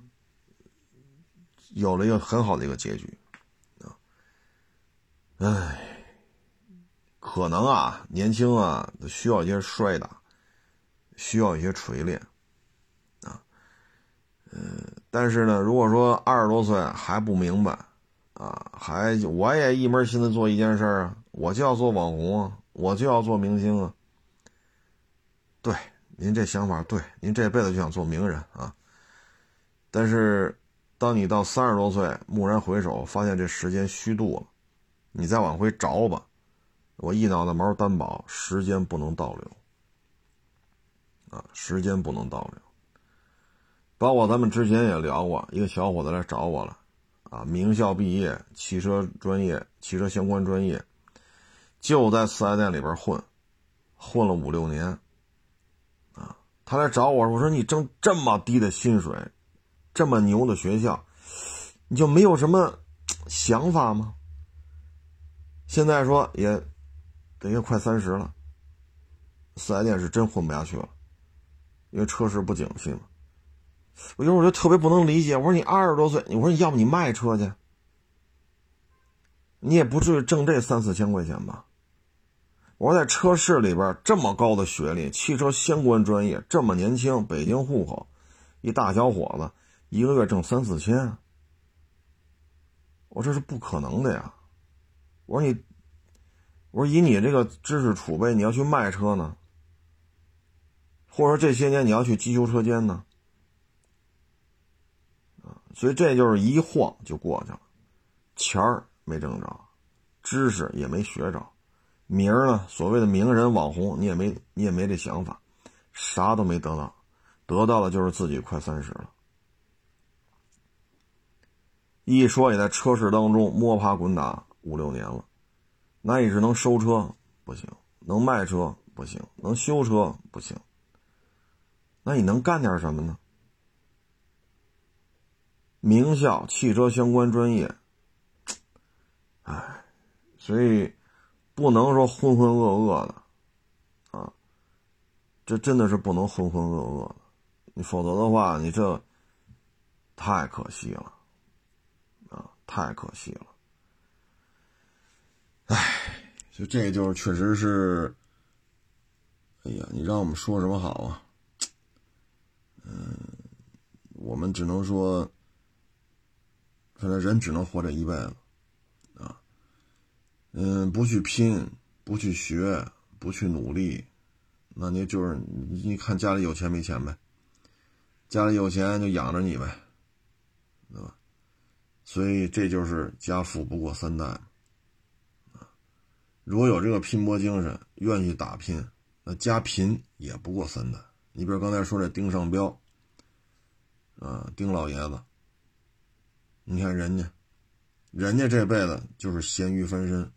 有了一个很好的一个结局，啊，唉，可能啊，年轻啊，需要一些摔打，需要一些锤炼，啊，嗯，但是呢，如果说二十多岁还不明白。啊，还我也一门心思做一件事啊，我就要做网红啊，我就要做明星啊。对，您这想法对，您这辈子就想做名人啊。但是，当你到三十多岁，蓦然回首，发现这时间虚度了，你再往回找吧。我一脑袋毛担保，时间不能倒流啊，时间不能倒流。包括咱们之前也聊过，一个小伙子来找我了。啊，名校毕业，汽车专业，汽车相关专业，就在四 S 店里边混，混了五六年，啊他来找我，我说你挣这么低的薪水，这么牛的学校，你就没有什么想法吗？现在说也得也快三十了，四 S 店是真混不下去了，因为车市不景气嘛。我有时候我就特别不能理解，我说你二十多岁，我说你要不你卖车去，你也不至于挣这三四千块钱吧？我说在车市里边这么高的学历，汽车相关专业，这么年轻，北京户口，一大小伙子，一个月挣三四千，我这是不可能的呀！我说你，我说以你这个知识储备，你要去卖车呢，或者说这些年你要去机修车间呢？所以这就是一晃就过去了，钱儿没挣着，知识也没学着。名儿呢？所谓的名人网红，你也没你也没这想法，啥都没得到，得到的就是自己快三十了。一说也在车市当中摸爬滚打五六年了，那也是能收车不行，能卖车不行，能修车不行，那你能干点什么呢？名校汽车相关专业，哎，所以。不能说浑浑噩噩的，啊，这真的是不能浑浑噩噩的，你否则的话，你这太可惜了，啊，太可惜了，哎，就这就是确实是，哎呀，你让我们说什么好啊？嗯，我们只能说，反正人只能活这一辈子。嗯，不去拼，不去学，不去努力，那你就是你看家里有钱没钱呗？家里有钱就养着你呗，对吧？所以这就是家富不过三代。如果有这个拼搏精神，愿意打拼，那家贫也不过三代。你比如刚才说这丁尚彪，啊，丁老爷子，你看人家，人家这辈子就是咸鱼翻身。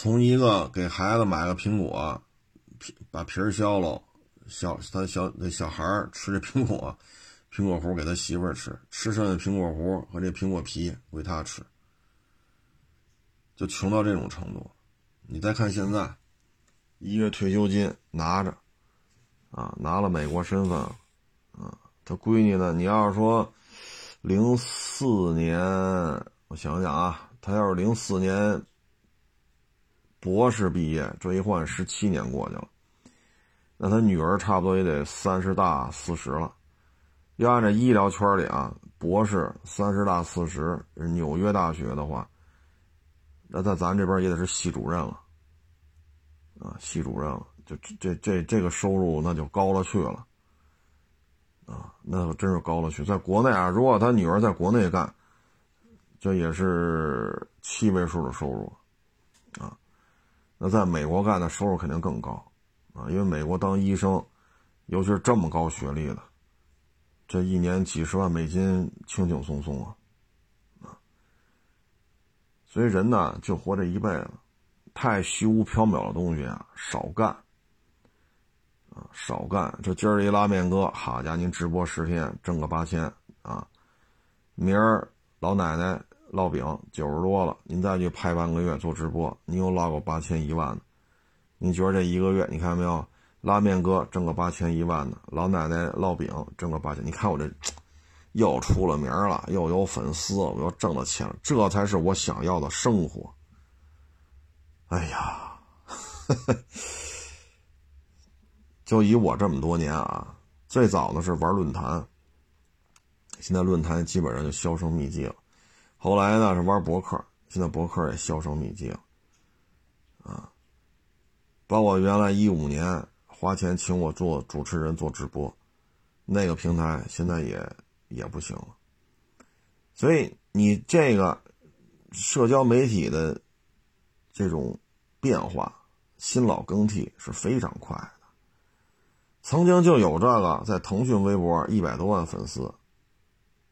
从一个给孩子买个苹果，皮把皮儿削了，小他小那小孩吃这苹果，苹果核给他媳妇儿吃，吃剩下苹果核和这苹果皮归他吃，就穷到这种程度。你再看现在，一月退休金拿着，啊，拿了美国身份，啊，他闺女呢？你要是说零四年，我想想啊，他要是零四年。博士毕业，这一换十七年过去了，那他女儿差不多也得三十大四十了。要按照医疗圈里啊，博士三十大四十，纽约大学的话，那在咱这边也得是系主任了，啊，系主任了，就这这这个收入那就高了去了，啊，那真是高了去。在国内啊，如果他女儿在国内干，这也是七位数的收入，啊。那在美国干的收入肯定更高，啊，因为美国当医生，尤其是这么高学历的，这一年几十万美金轻轻松松啊，啊，所以人呢就活这一辈子，太虚无缥缈的东西啊少干，啊少干。这今儿一拉面哥，好家伙，您直播十天挣个八千啊，明儿老奶奶。烙饼九十多了，您再去拍半个月做直播，你又捞个八千一万的。你觉得这一个月，你看没有？拉面哥挣个八千一万的，老奶奶烙饼挣个八千，你看我这又出了名了，又有粉丝，我又挣了钱，这才是我想要的生活。哎呀，就以我这么多年啊，最早的是玩论坛，现在论坛基本上就销声匿迹了。后来呢是玩博客，现在博客也销声匿迹了，啊，包括原来一五年花钱请我做主持人做直播，那个平台现在也也不行了，所以你这个社交媒体的这种变化、新老更替是非常快的。曾经就有这个在腾讯微博一百多万粉丝。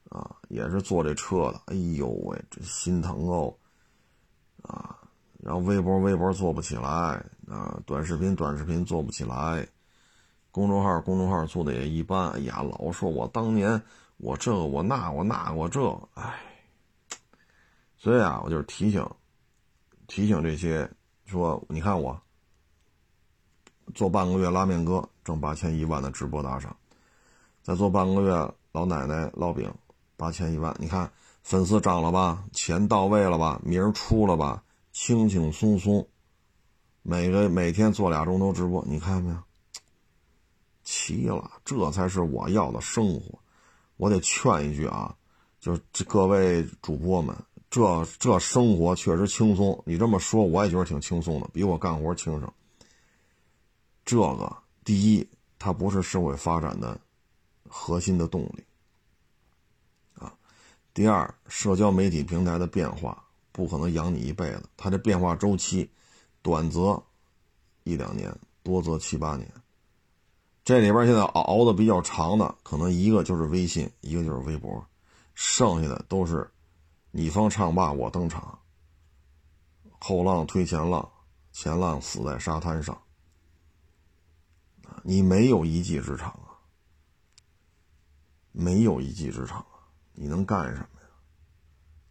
啊，也是做这车的，哎呦喂，这心疼哦！啊，然后微博微博做不起来，啊，短视频短视频做不起来，公众号公众号做的也一般。哎呀，老说我当年我这我那我那我这，哎，所以啊，我就是提醒提醒这些说，你看我做半个月拉面哥挣八千一万的直播打赏，再做半个月老奶奶烙饼八千一万，你看粉丝涨了吧，钱到位了吧，名儿出了吧，轻轻松松。每个每天做俩钟头直播，你看没有？齐了，这才是我要的生活。我得劝一句啊，就是各位主播们，这这生活确实轻松。你这么说，我也觉得挺轻松的，比我干活轻省。这个第一，它不是社会发展的核心的动力。第二，社交媒体平台的变化不可能养你一辈子，它这变化周期。短则一两年，多则七八年。这里边现在熬的比较长的，可能一个就是微信，一个就是微博，剩下的都是你方唱罢我登场，后浪推前浪，前浪死在沙滩上。你没有一技之长啊，没有一技之长，你能干什么呀？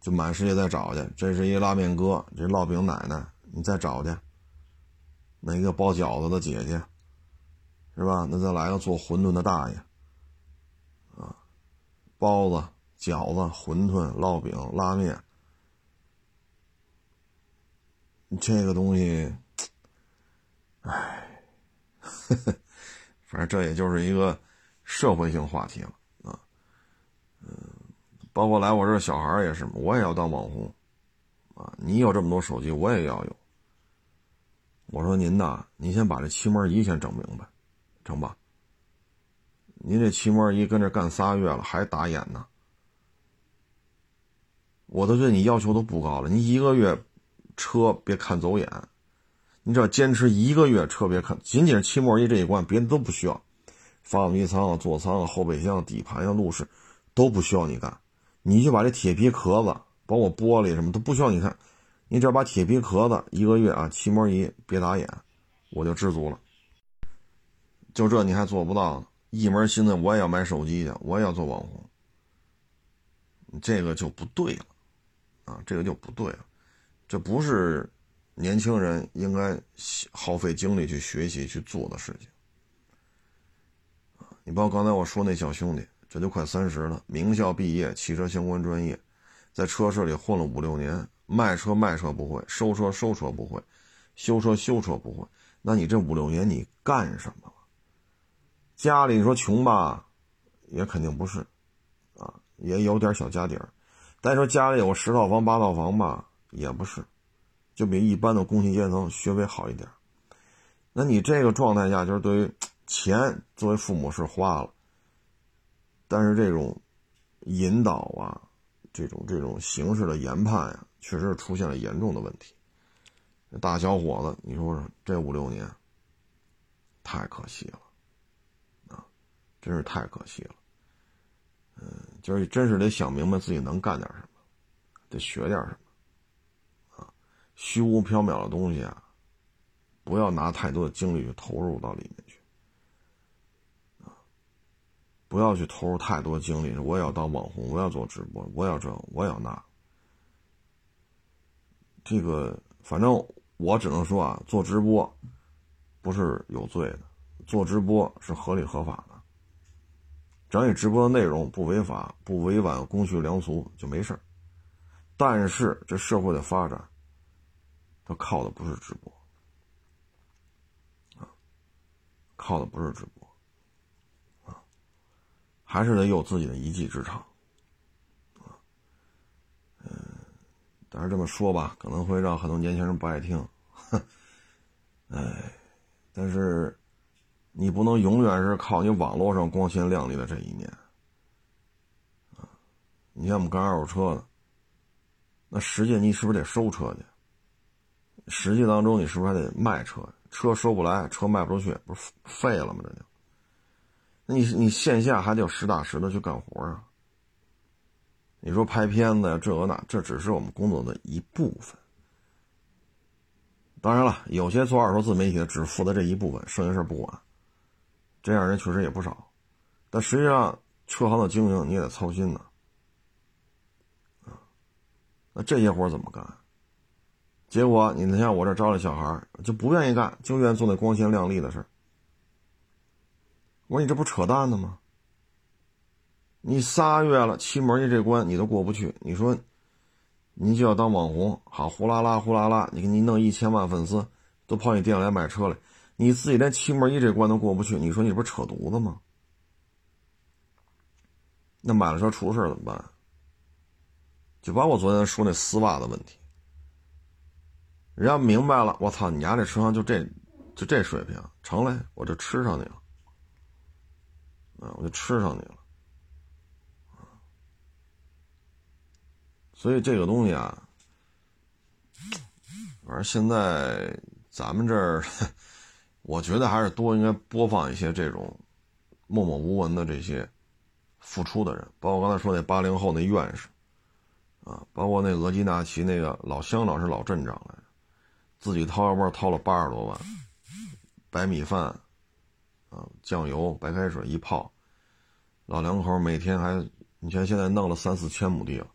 就满世界再找去，这是一拉面哥，这烙饼奶奶，你再找去。那个包饺子的姐姐，是吧？那再来个做馄饨的大爷，啊，包子、饺子、馄饨、烙饼、拉面，这个东西，唉，反正这也就是一个社会性话题了。包括来我这小孩也是，我也要当网红，啊，你有这么多手机，我也要有。我说您呐，您先把这漆膜仪先整明白，成吧？您这漆膜仪跟这干仨月了，还打眼呢。我都对你要求都不高了，你一个月车别看走眼，你只要坚持一个月车别看，仅仅是漆膜仪这一关，别的都不需要，发动机舱啊、座舱啊、后备箱、底盘啊、路试都不需要你干，你就把这铁皮壳子，包括玻璃什么都不需要你看。你只要把铁皮壳子一个月啊，漆膜仪别打眼，我就知足了。就这你还做不到？一门心思我也要买手机去，我也要做网红，这个就不对了啊！这个就不对了，这不是年轻人应该耗费精力去学习去做的事情你包括刚才我说那小兄弟，这就快三十了，名校毕业，汽车相关专业，在车市里混了五六年。卖车卖车不会，收车收车不会，修车修车不会，那你这五六年你干什么了？家里你说穷吧，也肯定不是，啊，也有点小家底儿，但说家里有十套房八套房吧，也不是，就比一般的工薪阶层学位好一点。那你这个状态下，就是对于钱，作为父母是花了，但是这种引导啊，这种这种形式的研判呀。确实出现了严重的问题。大小伙子，你说说，这五六年太可惜了啊！真是太可惜了。嗯，就是真是得想明白自己能干点什么，得学点什么啊！虚无缥缈的东西啊，不要拿太多的精力去投入到里面去啊！不要去投入太多精力，我也要当网红，我要做直播，我要这，我要那。这个反正我只能说啊，做直播不是有罪的，做直播是合理合法的。只要你直播的内容不违法、不违反公序良俗，就没事。但是这社会的发展，它靠的不是直播啊，靠的不是直播，还是得有自己的一技之长。嗯但是这么说吧，可能会让很多年轻人不爱听，哼，哎，但是你不能永远是靠你网络上光鲜亮丽的这一面啊！你像我们干二手车的，那实际你是不是得收车去？实际当中你是不是还得卖车？车收不来，车卖不出去，不是废了吗？这就，你你线下还得有实打实的去干活啊！你说拍片子呀，这个那，这只是我们工作的一部分。当然了，有些做二手自媒体的只负责这一部分，剩下事不管，这样人确实也不少，但实际上车行的经营你也得操心呢，啊，那这些活怎么干？结果你像我这招来小孩就不愿意干，就愿意做那光鲜亮丽的事我说你这不扯淡呢吗？你仨月了，七门一这关你都过不去，你说你就要当网红，好呼啦啦呼啦啦，你给你弄一千万粉丝都跑你店里来买车来，你自己连七门一这关都过不去，你说你不是扯犊子吗？那买了车出事怎么办？就把我昨天说那丝袜的问题。人家明白了，我操，你家这车行就这，就这水平，成嘞，我就吃上你了，啊，我就吃上你了，所以这个东西啊，反正现在咱们这儿，我觉得还是多应该播放一些这种默默无闻的这些付出的人，包括刚才说那八零后那院士，啊，包括那额济纳旗那个老乡长是老镇长来着。自己掏腰包掏了八十多万，白米饭，啊，酱油、白开水一泡，老两口每天还，你看现在弄了三四千亩地了，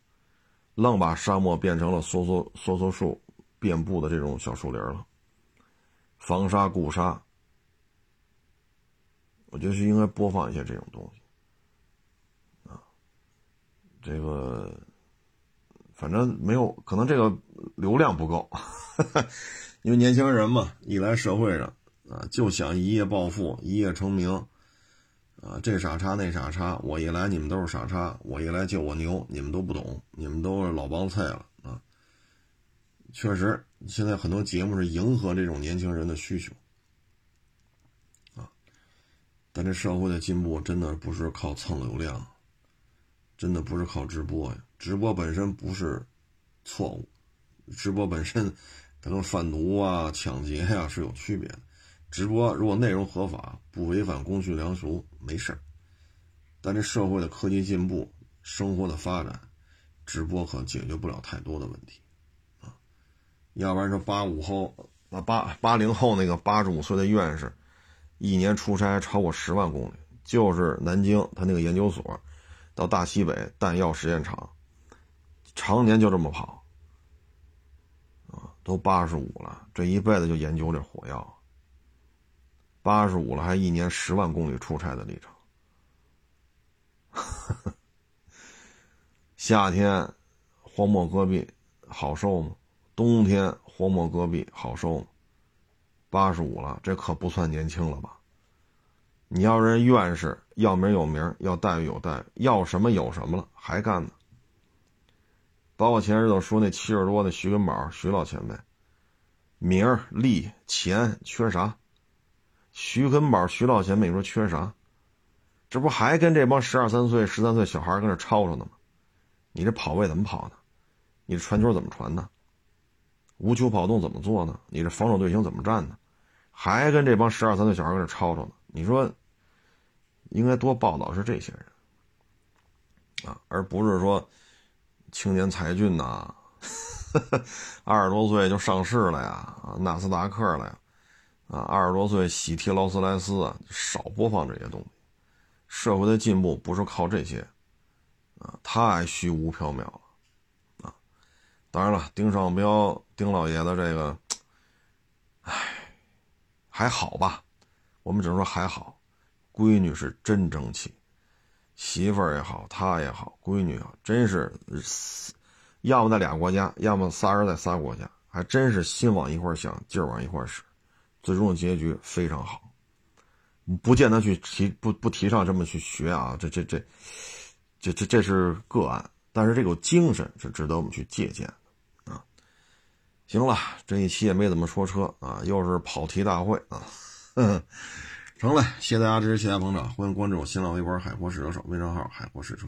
愣把沙漠变成了梭梭梭梭树遍布的这种小树林了，防沙固沙，我觉得是应该播放一些这种东西，啊，这个。反正没有可能，这个流量不够，因为年轻人嘛，一来社会上啊，就想一夜暴富、一夜成名，啊，这傻叉那傻叉，我一来你们都是傻叉，我一来就我牛，你们都不懂，你们都是老帮菜了啊。确实，现在很多节目是迎合这种年轻人的需求，啊，但这社会的进步真的不是靠蹭流量，真的不是靠直播呀。直播本身不是错误，直播本身它 跟贩毒啊、抢劫呀是有区别的。直播如果内容合法，不违反公序良俗，没事儿。但这社会的科技进步、生活的发展，直播可解决不了太多的问题啊。要不然说八五后、那八八零后那个八十五岁的院士，一年出差超过十万公里，就是南京他那个研究所到大西北弹药实验场。常年就这么跑，啊，都八十五了，这一辈子就研究这火药。八十五了，还一年十万公里出差的历程。夏天荒漠戈壁好受吗？冬天荒漠戈壁好受吗？八十五了，这可不算年轻了吧？你要人院士，要名有名，要待遇有待遇，要什么有什么了，还干呢？包括前日子说那七十多的徐根宝徐老前辈，名利钱缺啥？徐根宝徐老前辈你说缺啥？这不还跟这帮十二三岁、十三岁小孩跟这吵吵呢吗？你这跑位怎么跑呢？你这传球怎么传呢？无球跑动怎么做呢？你这防守队形怎么站呢？还跟这帮十二三岁小孩跟这吵吵呢？你说应该多报道是这些人啊，而不是说。青年才俊呐，二十多岁就上市了呀，纳斯达克了呀，啊，二十多岁喜提劳斯莱斯啊，少播放这些东西。社会的进步不是靠这些，啊，太虚无缥缈了，啊，当然了，丁尚彪丁老爷子这个，唉，还好吧，我们只能说还好，闺女是真争气。媳妇儿也好，他也好，闺女啊，真是，要么在俩国家，要么仨人在仨国家，还真是心往一块想，劲儿往一块使，最终的结局非常好。不见得去提不不提倡这么去学啊，这这这，这这这是个案，但是这种精神是值得我们去借鉴啊。行了，这一期也没怎么说车啊，又是跑题大会啊。成了，谢谢大家支持，谢谢大家捧场，欢迎关注我新浪微博“海阔试车手”微账号“海阔试车”。